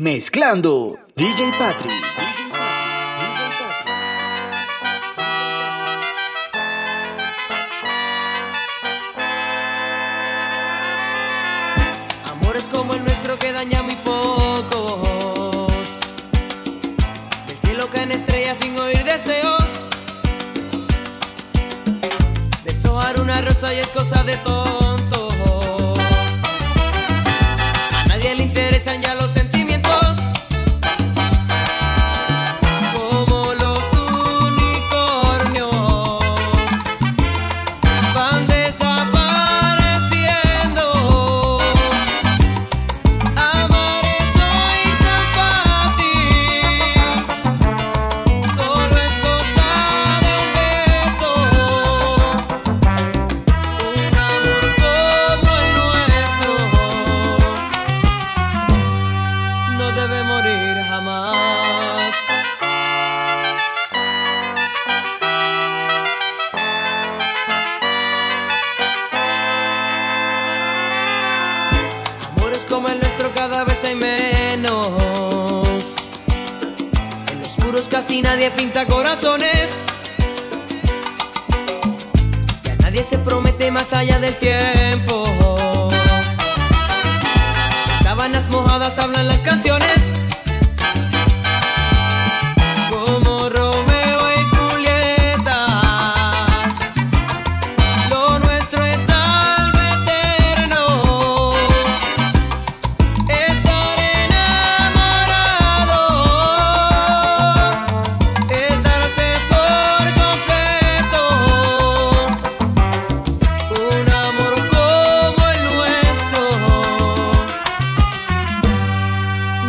Mezclando DJ Patrick. y es cosa de tonto.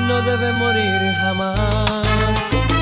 Me quedaré colgado de este sentido.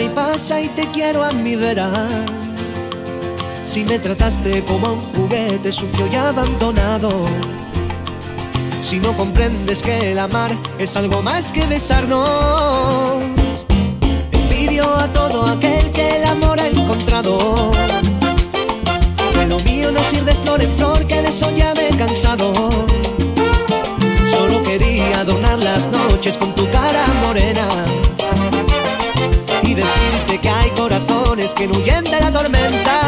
Y pasa y te quiero a mi vera. Si me trataste como un juguete sucio y abandonado. Si no comprendes que el amar es algo más que besarnos. Envidio a todo aquel que el amor ha encontrado. Que lo mío no ir de flor en flor, que de eso ya cansado. Solo quería adornar las noches con tu cara morena decirte que hay corazones que huyen de la tormenta.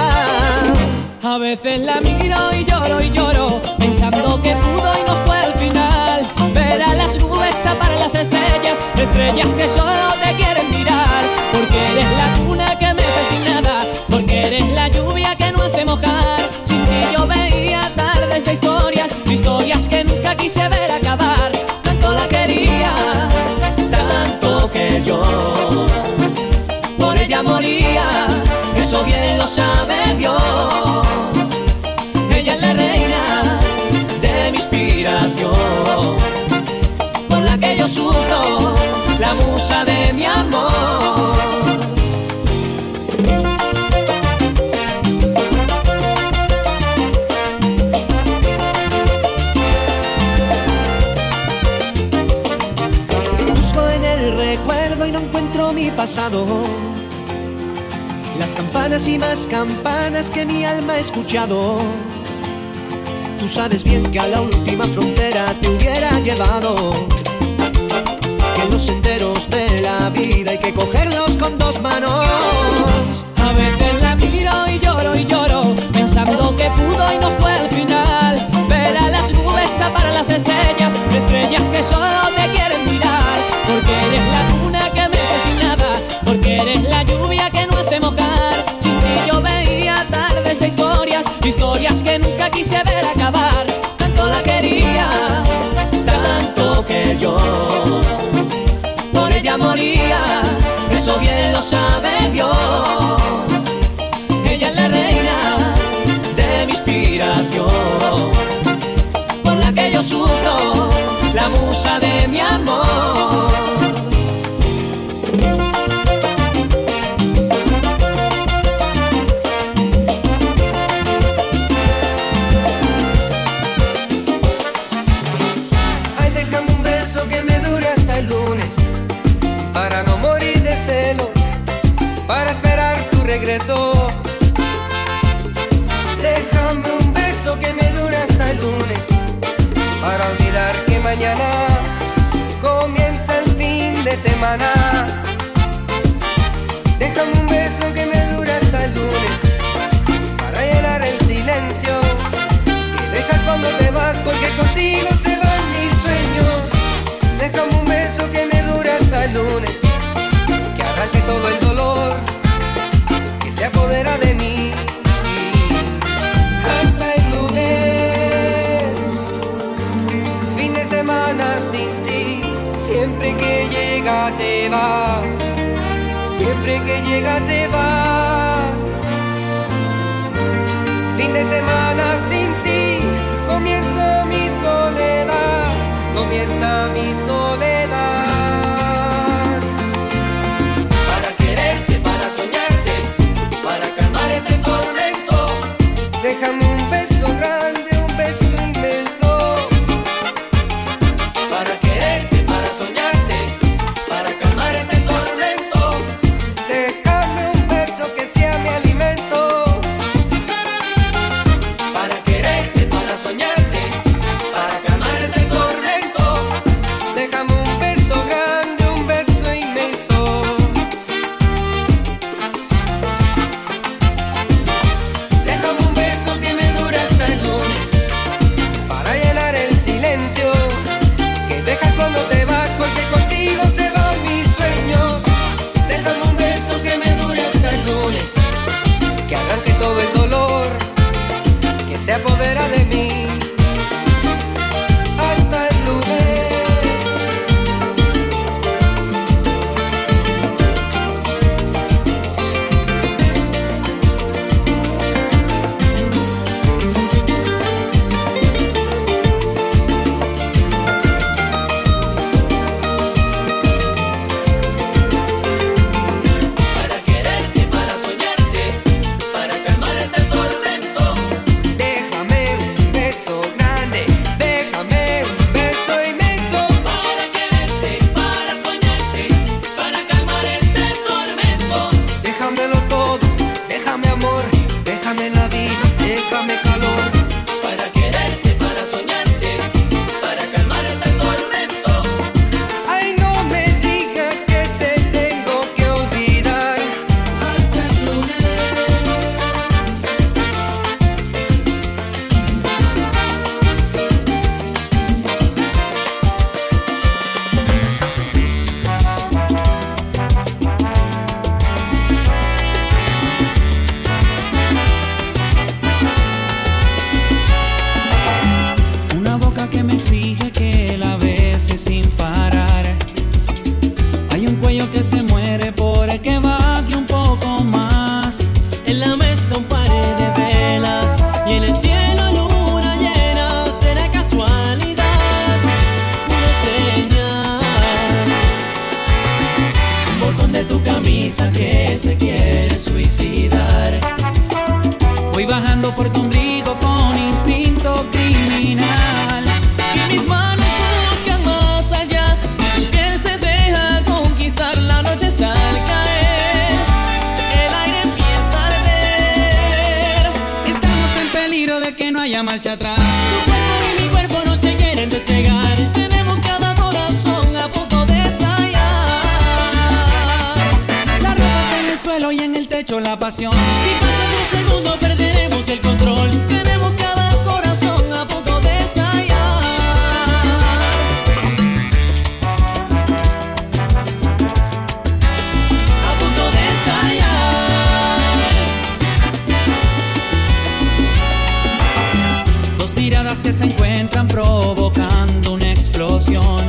A veces la miro y lloro y lloro, pensando que pudo y no fue al final. Ver a las nubes tapar las estrellas, estrellas que solo te quieren mirar. Porque eres la cuna que me sin nada, porque eres la lluvia que no hace mojar. Sin ti yo veía tardes de historias, historias que nunca quise ver lo sabe Dios. Ella es la reina de mi inspiración, por la que yo sufro, la musa de mi amor. Busco Las campanas y más campanas que mi alma ha escuchado. Tú sabes bien que a la última frontera te hubiera llevado. Que en los senderos de la vida hay que cogerlos con dos manos. A veces la miro y lloro y lloro, pensando que pudo y no fue al final. Ver a las nubes tapar las estrellas, estrellas que solo sabe Dios. Ella es la reina de mi inspiración, por la que yo sufro, la musa de mi amor. منام vas, siempre que llega te vas. miradas que se encuentran provocando una explosión.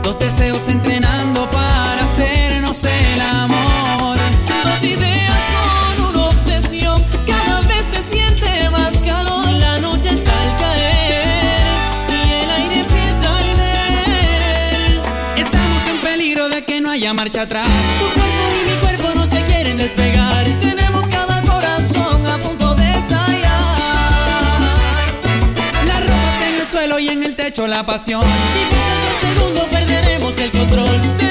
Dos deseos entrenando para hacernos el amor. Dos ideas con una obsesión. Cada vez se siente más calor. La noche está al caer y el aire empieza a arder. Estamos en peligro de que no haya marcha atrás. Tu cuerpo y mi cuerpo no se quieren despegar. despecho la pasión. Si pasa un segundo perderemos el control.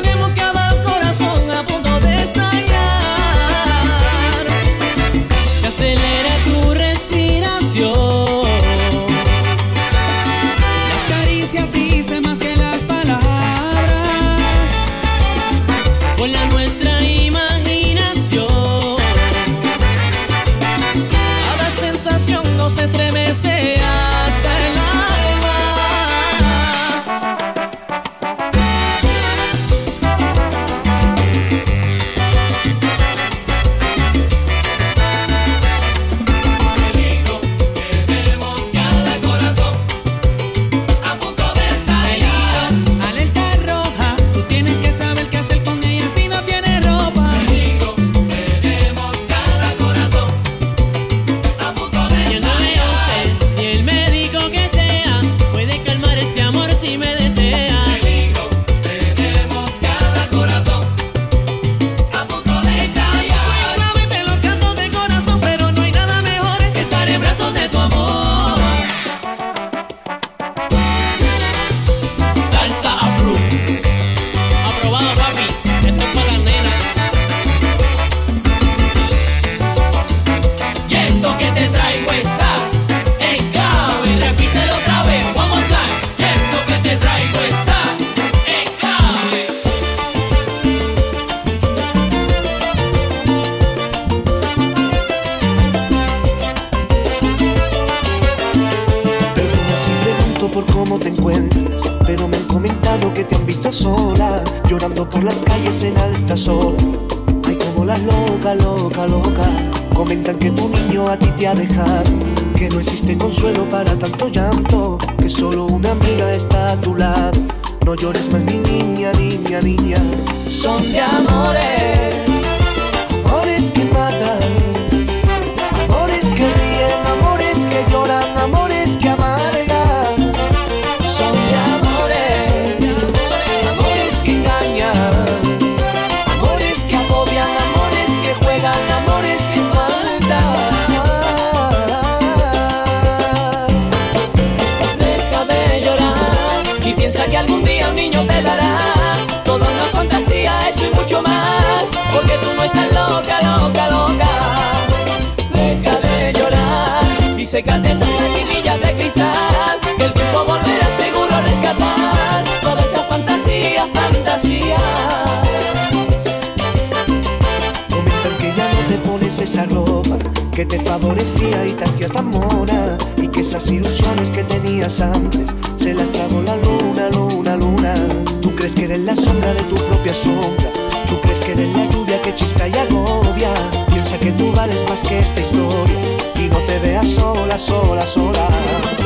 dejar. Que no existe consuelo para tanto llanto. Que solo una amiga está a tu lado. No llores más, mi niña, niña, niña. Son de amores te cantes a la de cristal, que el tiempo volverá seguro a rescatar toda esa fantasía, fantasía. Momento en que ya no te pones esa ropa que te favorecía y te hacía tan mona, y que esas ilusiones que tenías antes se las tragó la luna, luna, luna. Tú crees que eres la sombra de tu propia sombra, tú crees que eres la lluvia que chispa y agobia. Piensa que tú vales más que esta historia sola, sola, sola.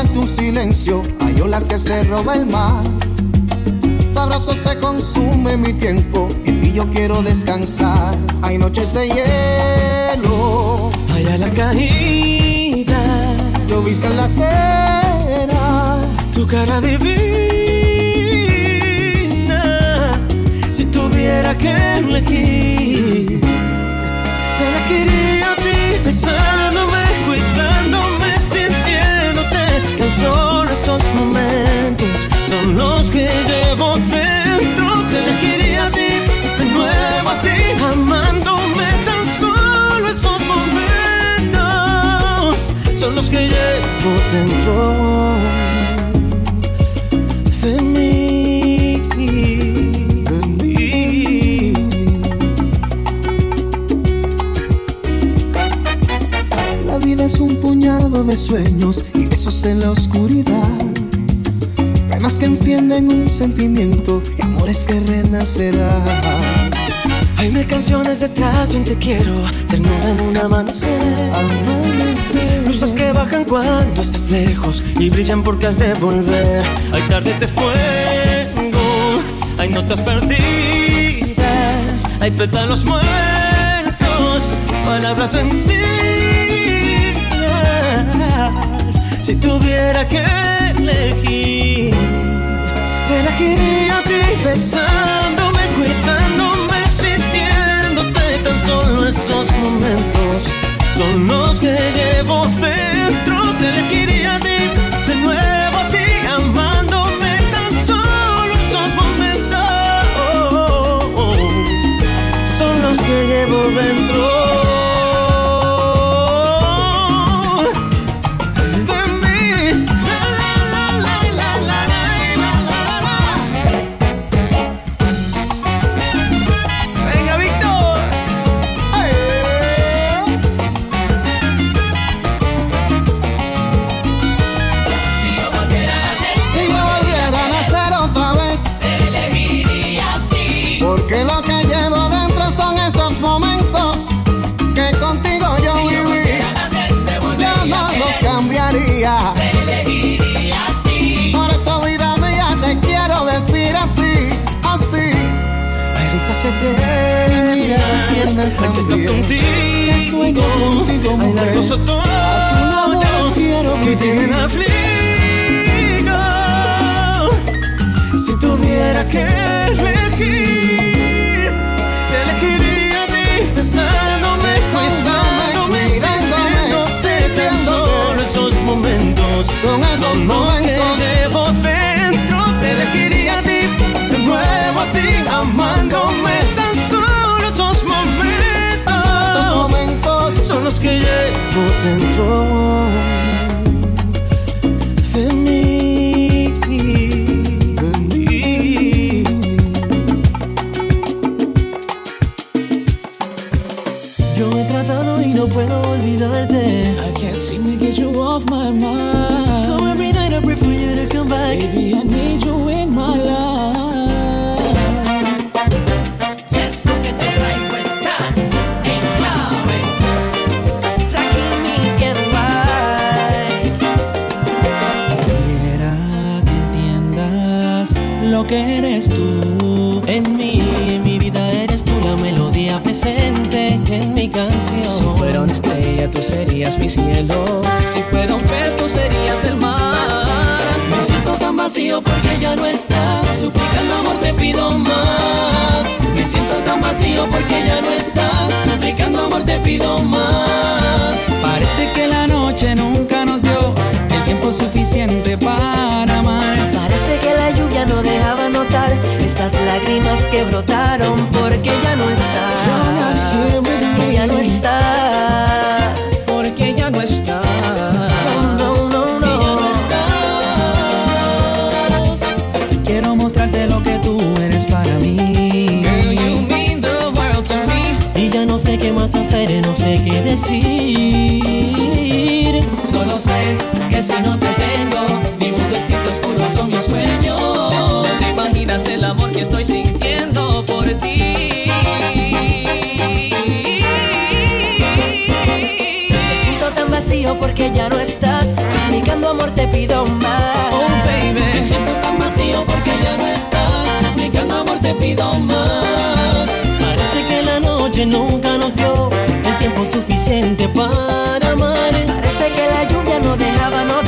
Detrás de un silencio, hay olas que se roba el mar. Tu abrazo se consume mi tiempo, y en ti yo quiero descansar. Hay noches de hielo, Hay alas caídas, lloviste en la acera. tu cara divina. Si tuviera que elegir, te elegiría a ti besándome, Tan solo esos momentos son los que llevo dentro. Te elegiría a ti, de nuevo a ti, amándome. Tan solo esos momentos son los que llevo dentro de sueños besos en la oscuridad. Penas que encienden un sentimiento y amores que renacerán. Hay mil canciones detrás de un te quiero, ternura en un amanecer. Amanecer. Luces que bajan cuando estás lejos y brillan porque has de volver. Hay tardes de fuego, hay notas perdidas, hay pétalos muertos, palabras vencidas. Si tuviera que elegir, te elegiría a ti besándome, cuidándome, sintiéndote tan solo esos momentos son los que llevo dentro. Te elegiría a ti, de nuevo a ti, amándome tan solo esos momentos son los que llevo dentro. Vivir. afligo. Si tuviera que elegir, te elegiría a ti besándome, cuidándome, sintiéndote tan solo esos momentos Son esos son los que momentos. llevo dentro. Te elegiría a ti, de nuevo a ti, amándome tan solo esos momentos. Esos momentos recuerdos que llevo dentro vacío porque ya no estás. Suplicando amor te pido más. Me siento tan vacío porque ya no estás. Suplicando amor te pido más. Parece que la noche nunca nos dio el tiempo suficiente para amar. Parece que la lluvia no dejaba notar estas lágrimas que brotaron porque ya no estás. Si ya no estás. Sé qué decir. Solo sé que si no te tengo, mi mundo escrito oscuro son mis sueños. Imaginas el amor que estoy sintiendo por ti. Me siento tan vacío porque ya no estás. Suplicando amor te pido más. Oh, baby. Me siento tan vacío porque ya no estás. Suplicando amor te pido más. Parece que la noche nunca nos dio tiempo suficiente para amar. Parece que la lluvia no dejaba notar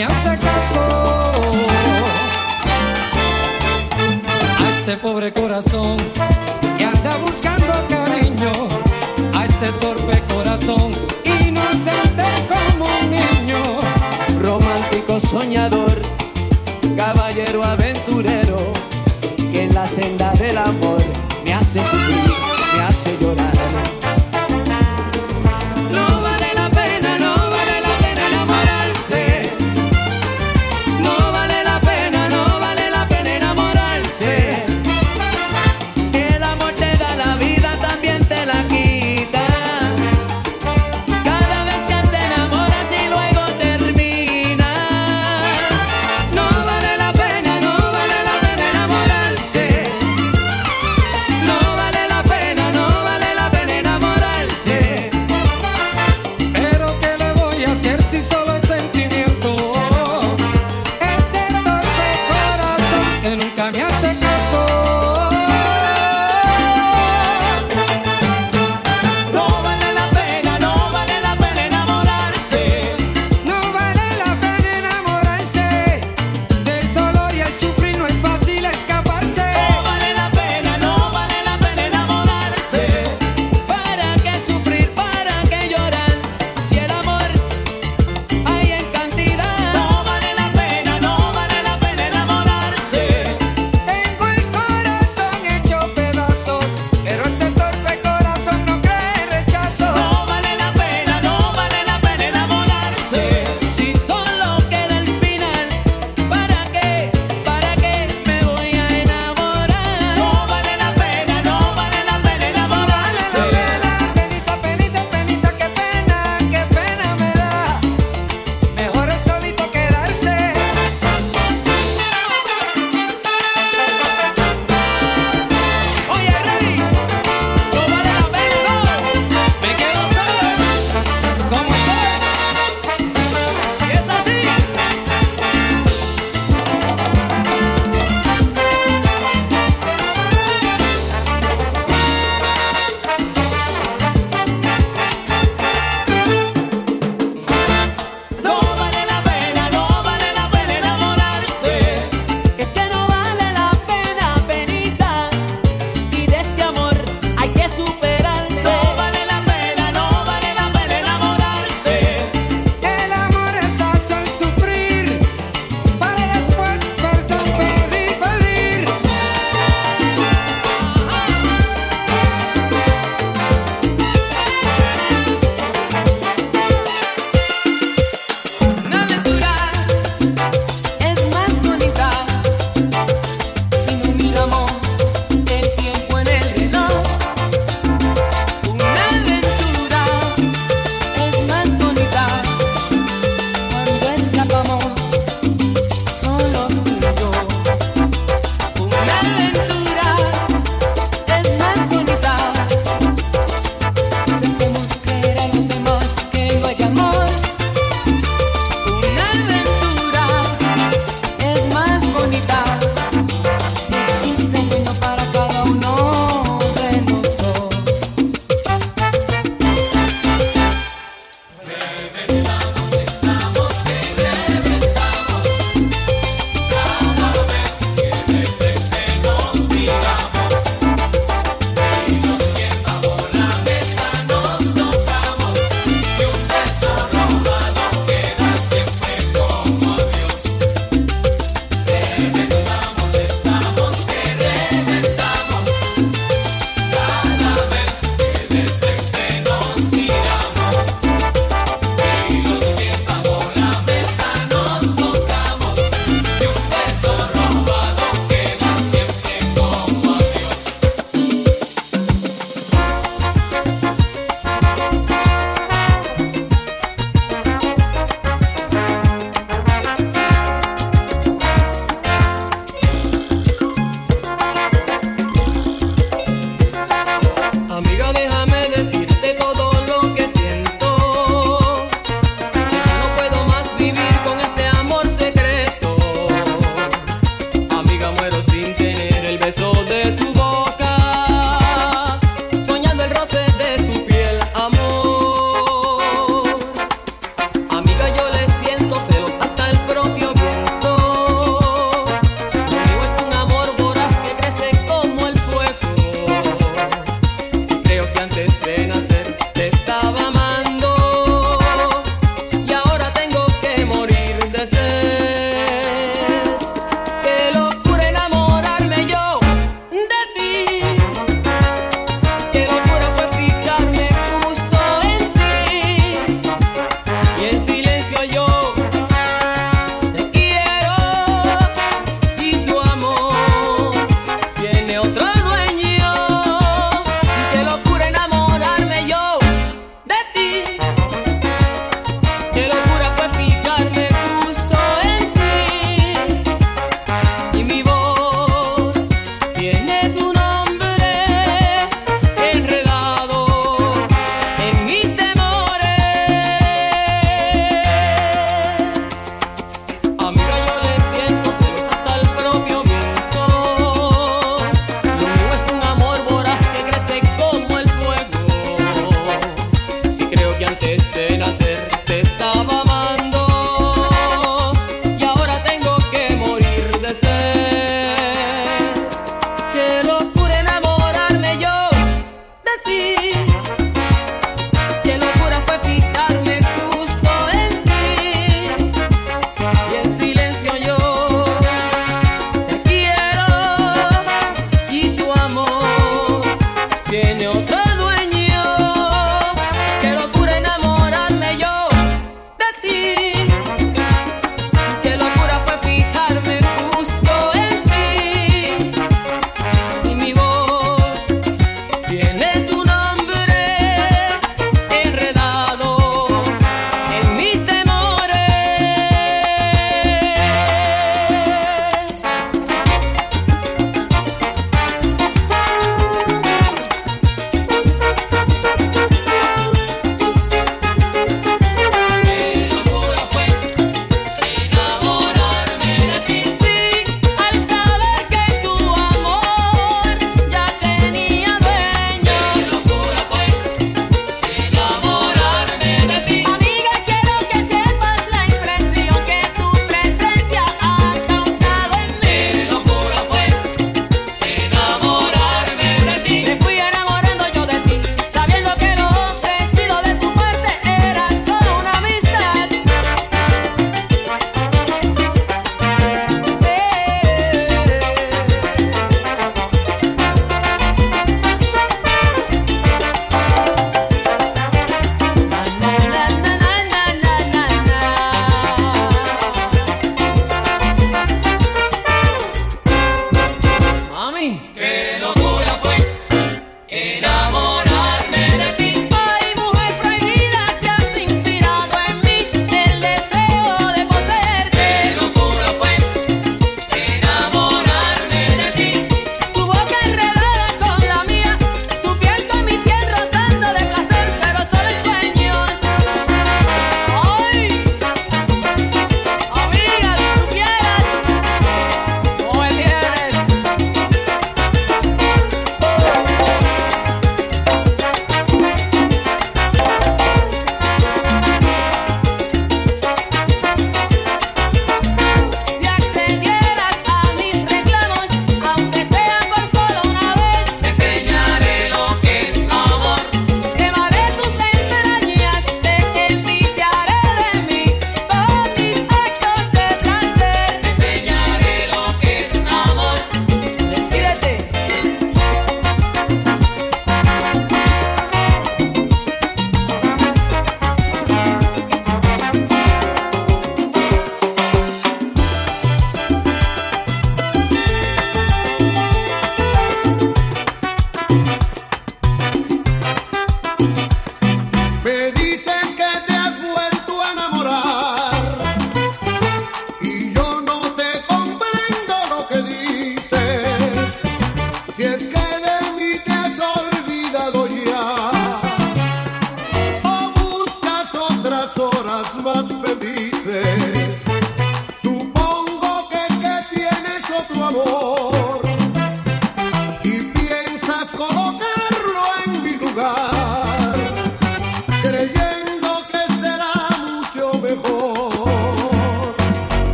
me hace caso. A este pobre corazón que anda buscando cariño, a este torpe corazón inocente como un niño. Romántico soñador, caballero aventurero, que en la senda del amor me hace sufrir,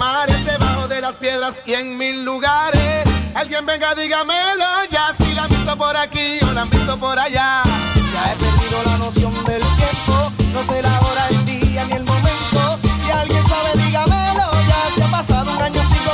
mares, debajo de las piedras y en mil lugares. Alguien venga, dígamelo ya, si la han visto por aquí o la han visto por allá. Ya he perdido la noción del tiempo, no sé la hora, el día ni el momento. Si alguien sabe, dígamelo ya, si ha pasado un año, sigo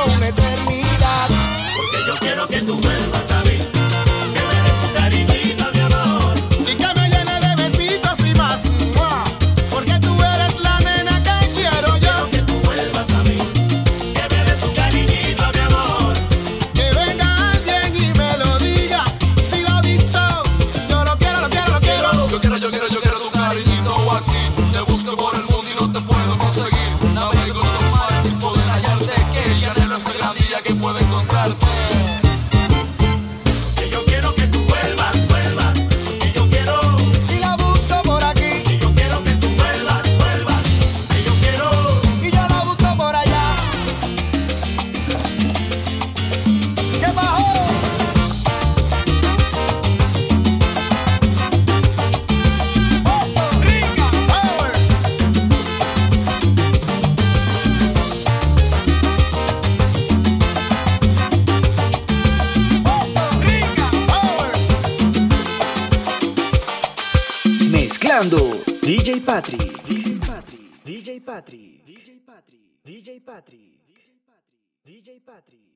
Patrick. DJ Patri DJ Patrick. DJ Patrick. DJ Patrick.